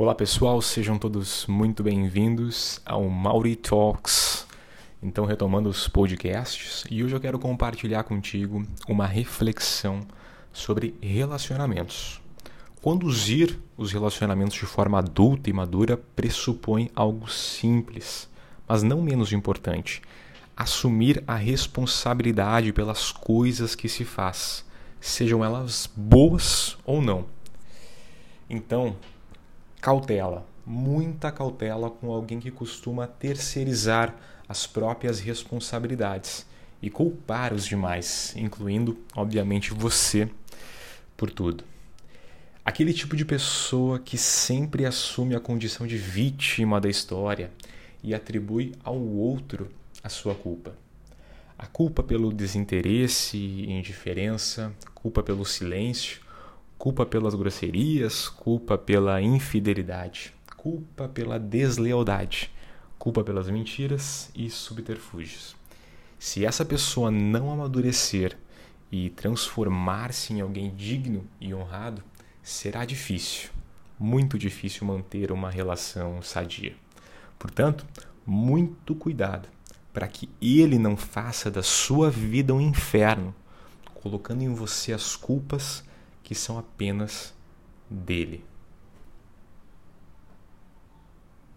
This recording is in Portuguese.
Olá pessoal, sejam todos muito bem-vindos ao Mauri Talks. Então, retomando os podcasts, e hoje eu quero compartilhar contigo uma reflexão sobre relacionamentos. Conduzir os relacionamentos de forma adulta e madura pressupõe algo simples, mas não menos importante: assumir a responsabilidade pelas coisas que se faz, sejam elas boas ou não. Então, cautela, muita cautela com alguém que costuma terceirizar as próprias responsabilidades e culpar os demais, incluindo, obviamente, você, por tudo. Aquele tipo de pessoa que sempre assume a condição de vítima da história e atribui ao outro a sua culpa. A culpa pelo desinteresse e indiferença, culpa pelo silêncio, culpa pelas grosserias, culpa pela infidelidade, culpa pela deslealdade, culpa pelas mentiras e subterfúgios. Se essa pessoa não amadurecer e transformar-se em alguém digno e honrado, será difícil, muito difícil manter uma relação sadia. Portanto, muito cuidado para que ele não faça da sua vida um inferno, colocando em você as culpas que são apenas dele.